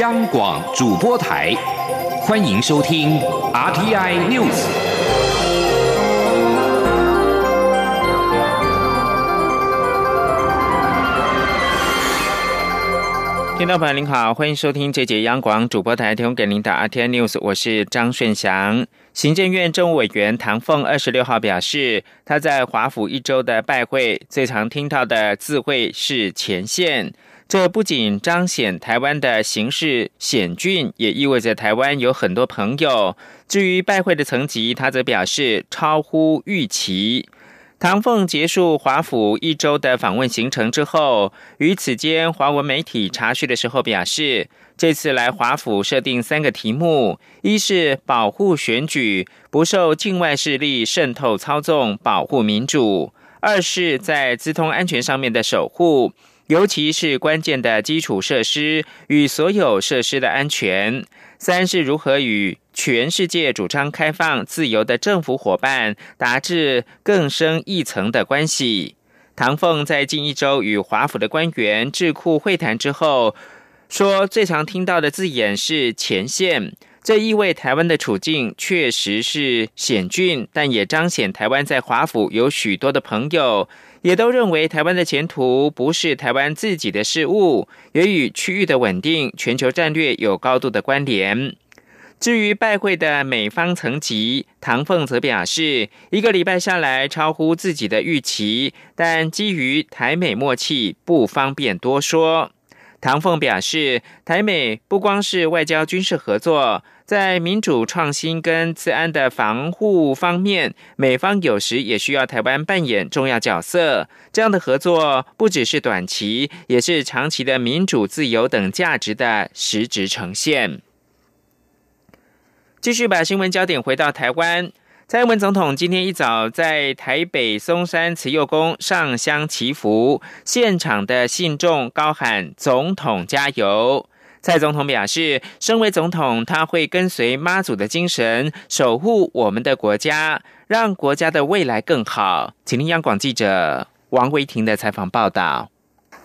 央广主播台，欢迎收听 RTI News。听众朋友您好，欢迎收听这节央广主播台提供给您的 RTI News，我是张顺祥。行政院政务委员唐凤二十六号表示，他在华府一周的拜会，最常听到的字汇是前线。这不仅彰显台湾的形势险峻，也意味着台湾有很多朋友。至于拜会的层级，他则表示超乎预期。唐凤结束华府一周的访问行程之后，于此间华文媒体查询的时候表示，这次来华府设定三个题目：一是保护选举不受境外势力渗透操纵，保护民主；二是，在资通安全上面的守护，尤其是关键的基础设施与所有设施的安全；三是如何与。全世界主张开放、自由的政府伙伴，达至更深一层的关系。唐凤在近一周与华府的官员智库会谈之后，说最常听到的字眼是“前线”，这意味台湾的处境确实是险峻，但也彰显台湾在华府有许多的朋友，也都认为台湾的前途不是台湾自己的事务，也与区域的稳定、全球战略有高度的关联。至于拜会的美方层级，唐凤则表示，一个礼拜下来超乎自己的预期，但基于台美默契，不方便多说。唐凤表示，台美不光是外交军事合作，在民主创新跟治安的防护方面，美方有时也需要台湾扮演重要角色。这样的合作不只是短期，也是长期的民主、自由等价值的实质呈现。继续把新闻焦点回到台湾，蔡英文总统今天一早在台北松山慈幼宫上香祈福，现场的信众高喊“总统加油”。蔡总统表示，身为总统，他会跟随妈祖的精神，守护我们的国家，让国家的未来更好。请听央广记者王维婷的采访报道。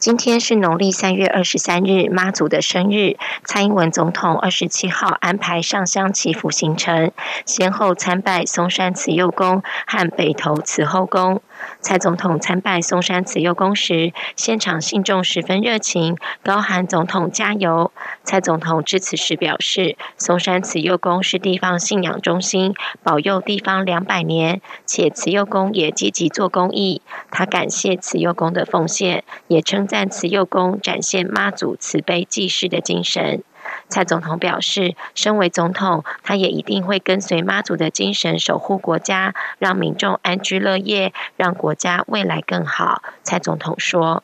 今天是农历三月二十三日，妈祖的生日。蔡英文总统二十七号安排上香祈福行程，先后参拜松山慈幼宫和北投慈后宫。蔡总统参拜松山慈幼宫时，现场信众十分热情，高喊“总统加油”。蔡总统致辞时表示，松山慈幼宫是地方信仰中心，保佑地方两百年，且慈幼宫也积极做公益。他感谢慈幼宫的奉献，也称赞慈幼宫展现妈祖慈悲济世的精神。蔡总统表示，身为总统，他也一定会跟随妈祖的精神，守护国家，让民众安居乐业，让国家未来更好。蔡总统说：“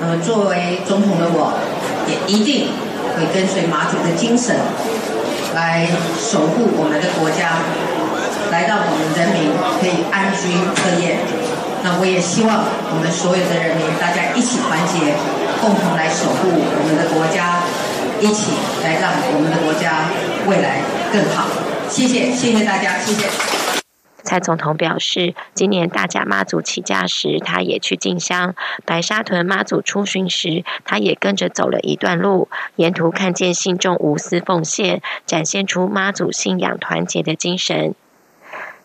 呃，作为总统的我，也一定会跟随妈祖的精神，来守护我们的国家，来让我们人民可以安居乐业。那我也希望我们所有的人民，大家一起团结，共同来守护我们的国家。”一起来让我们的国家未来更好。谢谢，谢谢大家，谢谢。蔡总统表示，今年大家妈祖起驾时，他也去进香；白沙屯妈祖出巡时，他也跟着走了一段路。沿途看见信众无私奉献，展现出妈祖信仰团结的精神。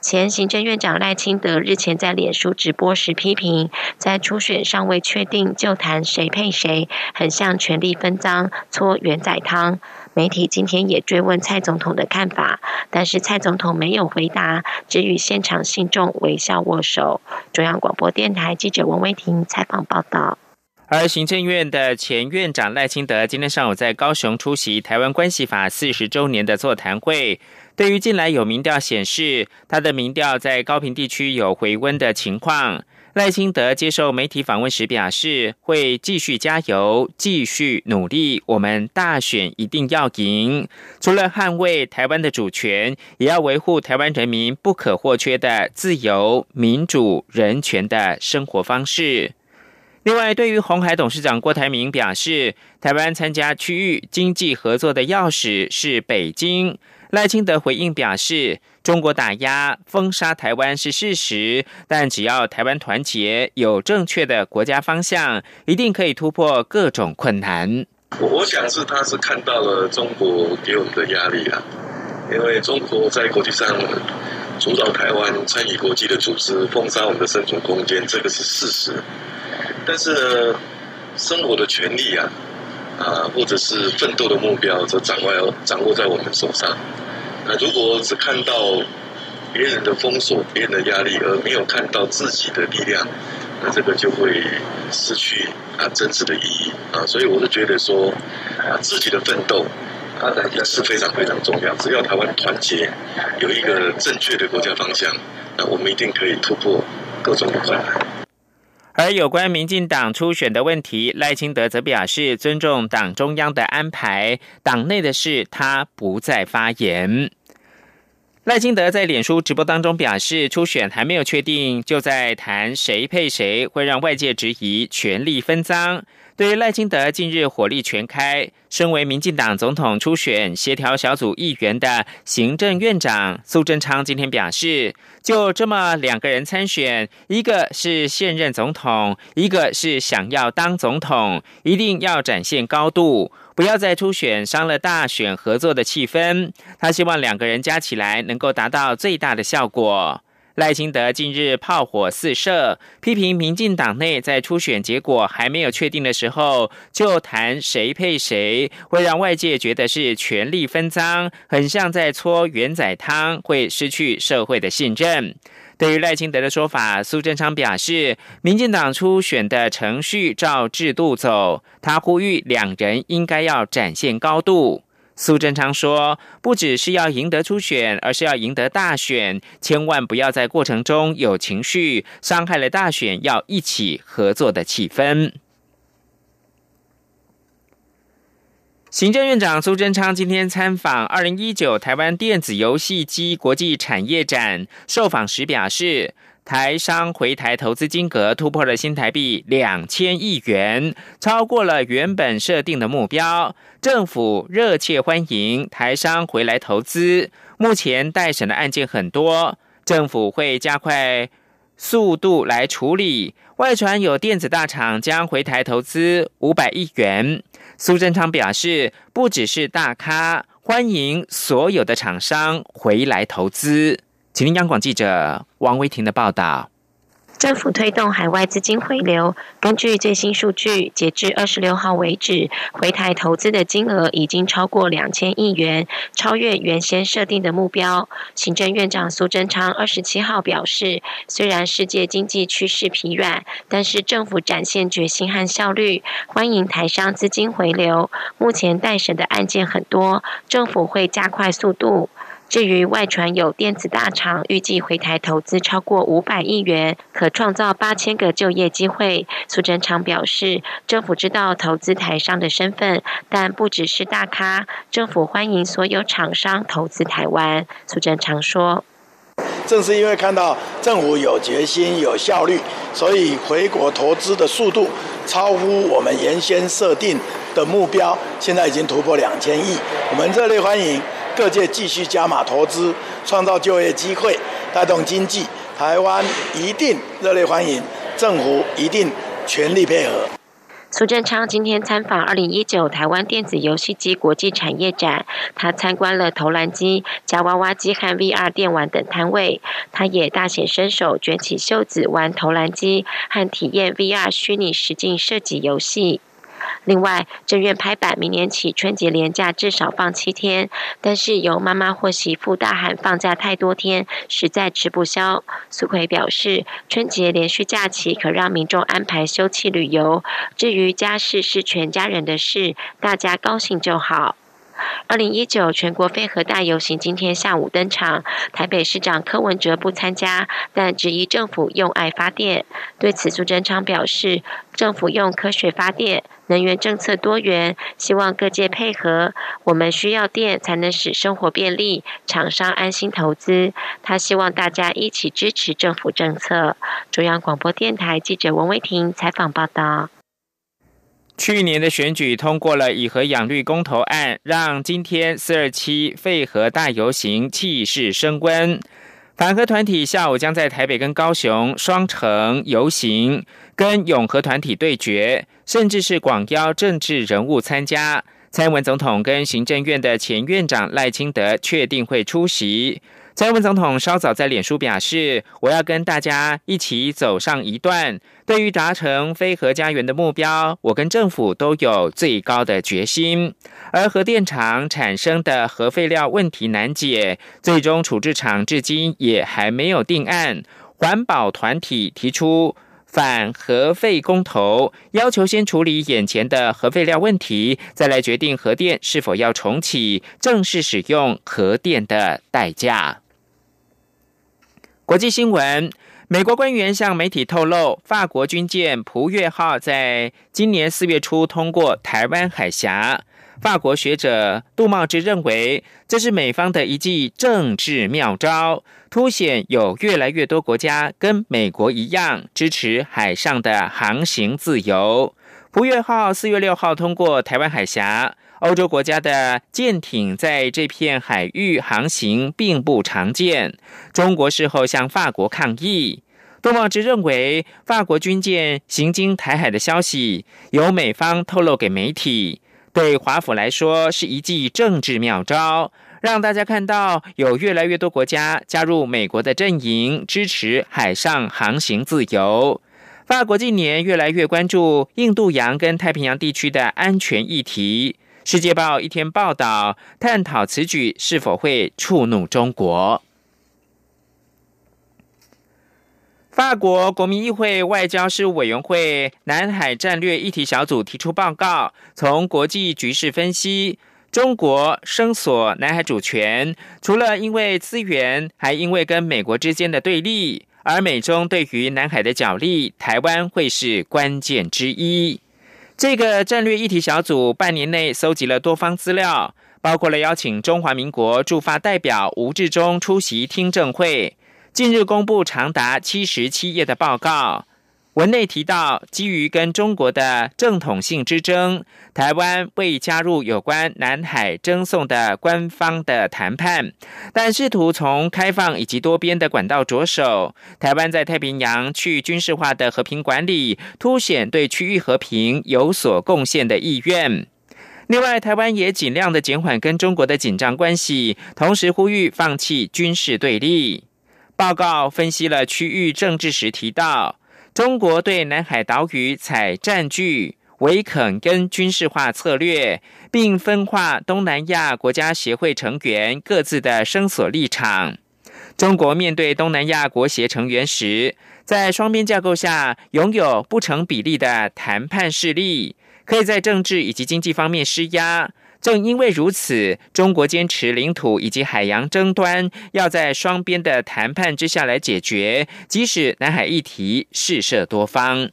前行政院长赖清德日前在脸书直播时批评，在初选尚未确定就谈谁配谁，很像权力分赃、搓圆仔汤。媒体今天也追问蔡总统的看法，但是蔡总统没有回答，只与现场信众微笑握手。中央广播电台记者王威婷采访报道。而行政院的前院长赖清德今天上午在高雄出席台湾关系法四十周年的座谈会。对于近来有民调显示他的民调在高频地区有回温的情况，赖清德接受媒体访问时表示，会继续加油，继续努力，我们大选一定要赢。除了捍卫台湾的主权，也要维护台湾人民不可或缺的自由、民主、人权的生活方式。另外，对于红海董事长郭台铭表示，台湾参加区域经济合作的钥匙是北京。赖清德回应表示，中国打压封杀台湾是事实，但只要台湾团结，有正确的国家方向，一定可以突破各种困难。我我想是他是看到了中国给我们的压力啊，因为中国在国际上主导台湾参与国际的组织，封杀我们的生存空间，这个是事实。但是呢，生活的权利啊，啊，或者是奋斗的目标，则掌握掌握在我们手上。那如果只看到别人的封锁、别人的压力，而没有看到自己的力量，那这个就会失去啊真实的意义啊。所以我是觉得说，啊自己的奋斗啊也是非常非常重要。只要台湾团结，有一个正确的国家方向，那我们一定可以突破各种困难。而有关民进党初选的问题，赖清德则表示尊重党中央的安排，党内的事他不再发言。赖清德在脸书直播当中表示，初选还没有确定，就在谈谁配谁，会让外界质疑权力分赃。对于赖清德近日火力全开，身为民进党总统初选协调小组议员的行政院长苏贞昌今天表示，就这么两个人参选，一个是现任总统，一个是想要当总统，一定要展现高度，不要再初选伤了大选合作的气氛。他希望两个人加起来能够达到最大的效果。赖清德近日炮火四射，批评民进党内在初选结果还没有确定的时候就谈谁配谁，会让外界觉得是权力分赃，很像在搓圆仔汤，会失去社会的信任。对于赖清德的说法，苏贞昌表示，民进党初选的程序照制度走，他呼吁两人应该要展现高度。苏贞昌说：“不只是要赢得初选，而是要赢得大选。千万不要在过程中有情绪，伤害了大选要一起合作的气氛。”行政院长苏贞昌今天参访二零一九台湾电子游戏机国际产业展，受访时表示。台商回台投资金额突破了新台币两千亿元，超过了原本设定的目标。政府热切欢迎台商回来投资。目前待审的案件很多，政府会加快速度来处理。外传有电子大厂将回台投资五百亿元。苏贞昌表示，不只是大咖，欢迎所有的厂商回来投资。请听央广记者王维婷的报道。政府推动海外资金回流，根据最新数据，截至二十六号为止，回台投资的金额已经超过两千亿元，超越原先设定的目标。行政院长苏贞昌二十七号表示，虽然世界经济趋势疲软，但是政府展现决心和效率，欢迎台商资金回流。目前待审的案件很多，政府会加快速度。至于外传有电子大厂预计回台投资超过五百亿元，可创造八千个就业机会，苏贞昌表示，政府知道投资台商的身份，但不只是大咖，政府欢迎所有厂商投资台湾。苏贞昌说：“正是因为看到政府有决心、有效率，所以回国投资的速度超乎我们原先设定的目标，现在已经突破两千亿，我们热烈欢迎。”各界继续加码投资，创造就业机会，带动经济。台湾一定热烈欢迎，政府一定全力配合。苏振昌今天参访二零一九台湾电子游戏机国际产业展，他参观了投篮机、夹娃娃机和 VR 电玩等摊位。他也大显身手，卷起袖子玩投篮机和体验 VR 虚拟实境射击游戏。另外，正院拍板，明年起春节连假至少放七天，但是由妈妈或媳妇大喊放假太多天，实在吃不消。苏奎表示，春节连续假期可让民众安排休憩旅游，至于家事是全家人的事，大家高兴就好。二零一九全国飞核大游行今天下午登场，台北市长柯文哲不参加，但质疑政府用爱发电。对此，苏贞昌表示，政府用科学发电，能源政策多元，希望各界配合。我们需要电，才能使生活便利，厂商安心投资。他希望大家一起支持政府政策。中央广播电台记者文威婷采访报道。去年的选举通过了以核养绿公投案，让今天四二七废核大游行气势升温。反核团体下午将在台北跟高雄双城游行，跟永和团体对决，甚至是广邀政治人物参加。蔡英文总统跟行政院的前院长赖清德确定会出席。蔡英文总统稍早在脸书表示：“我要跟大家一起走上一段，对于达成非核家园的目标，我跟政府都有最高的决心。而核电厂产生的核废料问题难解，最终处置厂至今也还没有定案。环保团体提出。”反核废公投，要求先处理眼前的核废料问题，再来决定核电是否要重启，正式使用核电的代价。国际新闻：美国官员向媒体透露，法国军舰普越号在今年四月初通过台湾海峡。法国学者杜茂之认为，这是美方的一记政治妙招，凸显有越来越多国家跟美国一样支持海上的航行自由。普越号四月六号通过台湾海峡，欧洲国家的舰艇在这片海域航行并不常见。中国事后向法国抗议。杜茂之认为，法国军舰行经台海的消息由美方透露给媒体。对华府来说是一记政治妙招，让大家看到有越来越多国家加入美国的阵营，支持海上航行自由。法国近年越来越关注印度洋跟太平洋地区的安全议题。世界报一天报道，探讨此举是否会触怒中国。法国国民议会外交事务委员会南海战略议题小组提出报告，从国际局势分析，中国声索南海主权，除了因为资源，还因为跟美国之间的对立，而美中对于南海的角力，台湾会是关键之一。这个战略议题小组半年内搜集了多方资料，包括了邀请中华民国驻法代表吴志忠出席听证会。近日公布长达七十七页的报告，文内提到，基于跟中国的正统性之争，台湾未加入有关南海争讼的官方的谈判，但试图从开放以及多边的管道着手。台湾在太平洋去军事化的和平管理，凸显对区域和平有所贡献的意愿。另外，台湾也尽量的减缓跟中国的紧张关系，同时呼吁放弃军事对立。报告分析了区域政治时提到，中国对南海岛屿采占据、围垦跟军事化策略，并分化东南亚国家协会成员各自的声索立场。中国面对东南亚国协成员时，在双边架构下拥有不成比例的谈判势力，可以在政治以及经济方面施压。正因为如此，中国坚持领土以及海洋争端要在双边的谈判之下来解决，即使南海议题事涉多方。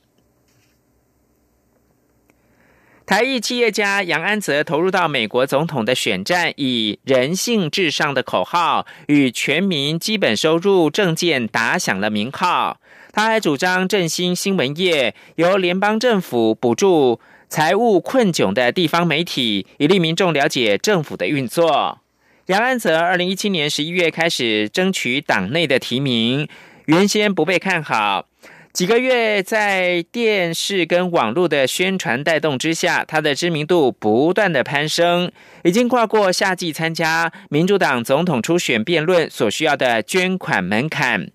台裔企业家杨安泽投入到美国总统的选战，以“人性至上”的口号与全民基本收入政见打响了名号。他还主张振兴新闻业，由联邦政府补助。财务困窘的地方媒体，以令民众了解政府的运作。杨安泽二零一七年十一月开始争取党内的提名，原先不被看好。几个月在电视跟网络的宣传带动之下，他的知名度不断的攀升，已经跨过夏季参加民主党总统初选辩论所需要的捐款门槛。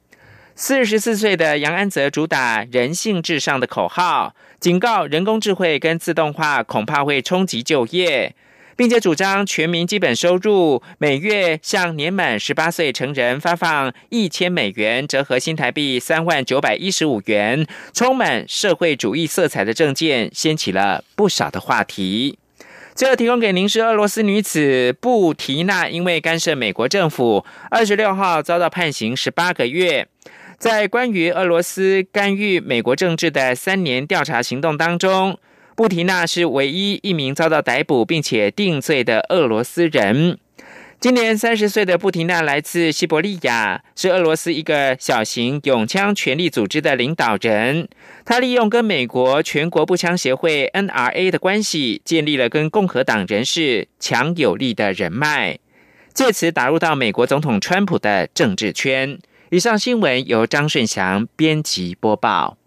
四十四岁的杨安泽主打“人性至上”的口号。警告人工智慧跟自动化恐怕会冲击就业，并且主张全民基本收入每月向年满十八岁成人发放一千美元，折合新台币三万九百一十五元。充满社会主义色彩的政见掀起了不少的话题。最后提供给您是俄罗斯女子布提娜，因为干涉美国政府，二十六号遭到判刑十八个月。在关于俄罗斯干预美国政治的三年调查行动当中，布提娜是唯一一名遭到逮捕并且定罪的俄罗斯人。今年三十岁的布提娜来自西伯利亚，是俄罗斯一个小型拥枪权力组织的领导人。他利用跟美国全国步枪协会 （NRA） 的关系，建立了跟共和党人士强有力的人脉，借此打入到美国总统川普的政治圈。以上新闻由张顺祥编辑播报。